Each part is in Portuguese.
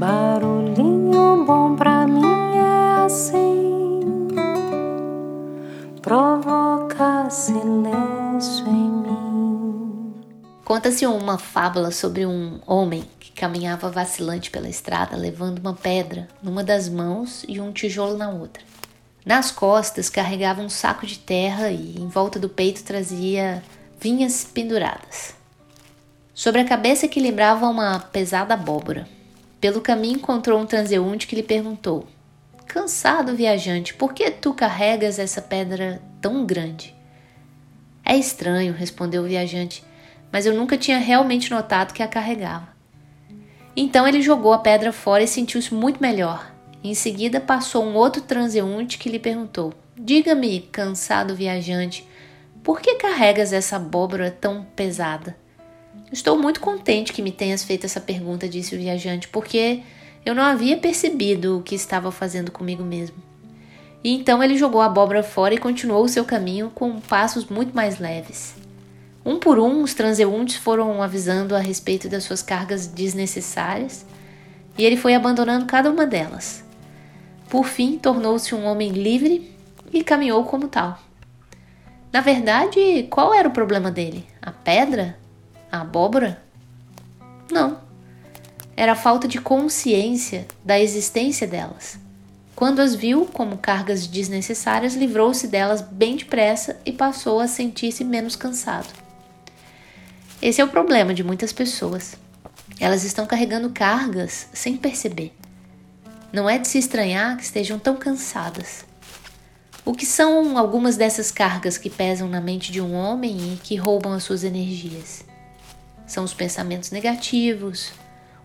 Barulhinho bom pra mim é assim, provoca silêncio em mim. Conta-se uma fábula sobre um homem que caminhava vacilante pela estrada levando uma pedra numa das mãos e um tijolo na outra. Nas costas carregava um saco de terra e em volta do peito trazia vinhas penduradas. Sobre a cabeça equilibrava uma pesada abóbora. Pelo caminho encontrou um transeunte que lhe perguntou: Cansado viajante, por que tu carregas essa pedra tão grande? É estranho, respondeu o viajante, mas eu nunca tinha realmente notado que a carregava. Então ele jogou a pedra fora e sentiu-se muito melhor. Em seguida passou um outro transeunte que lhe perguntou: Diga-me, cansado viajante, por que carregas essa abóbora tão pesada? Estou muito contente que me tenhas feito essa pergunta, disse o viajante, porque eu não havia percebido o que estava fazendo comigo mesmo. E então ele jogou a abóbora fora e continuou o seu caminho com passos muito mais leves. Um por um, os transeuntes foram avisando a respeito das suas cargas desnecessárias e ele foi abandonando cada uma delas. Por fim, tornou-se um homem livre e caminhou como tal. Na verdade, qual era o problema dele? A pedra? A abóbora? Não. Era a falta de consciência da existência delas. Quando as viu como cargas desnecessárias, livrou-se delas bem depressa e passou a sentir-se menos cansado. Esse é o problema de muitas pessoas. Elas estão carregando cargas sem perceber. Não é de se estranhar que estejam tão cansadas. O que são algumas dessas cargas que pesam na mente de um homem e que roubam as suas energias? São os pensamentos negativos,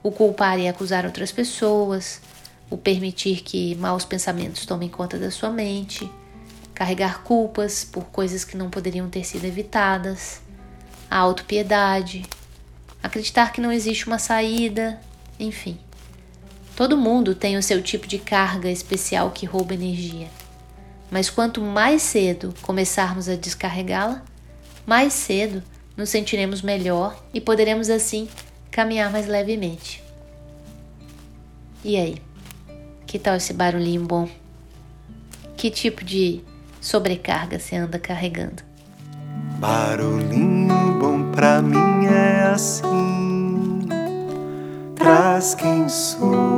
o culpar e acusar outras pessoas, o permitir que maus pensamentos tomem conta da sua mente, carregar culpas por coisas que não poderiam ter sido evitadas, a autopiedade, acreditar que não existe uma saída, enfim. Todo mundo tem o seu tipo de carga especial que rouba energia. Mas quanto mais cedo começarmos a descarregá-la, mais cedo nos sentiremos melhor e poderemos assim caminhar mais levemente. E aí? Que tal esse barulhinho bom? Que tipo de sobrecarga você anda carregando? Barulhinho bom pra mim é assim, traz quem sou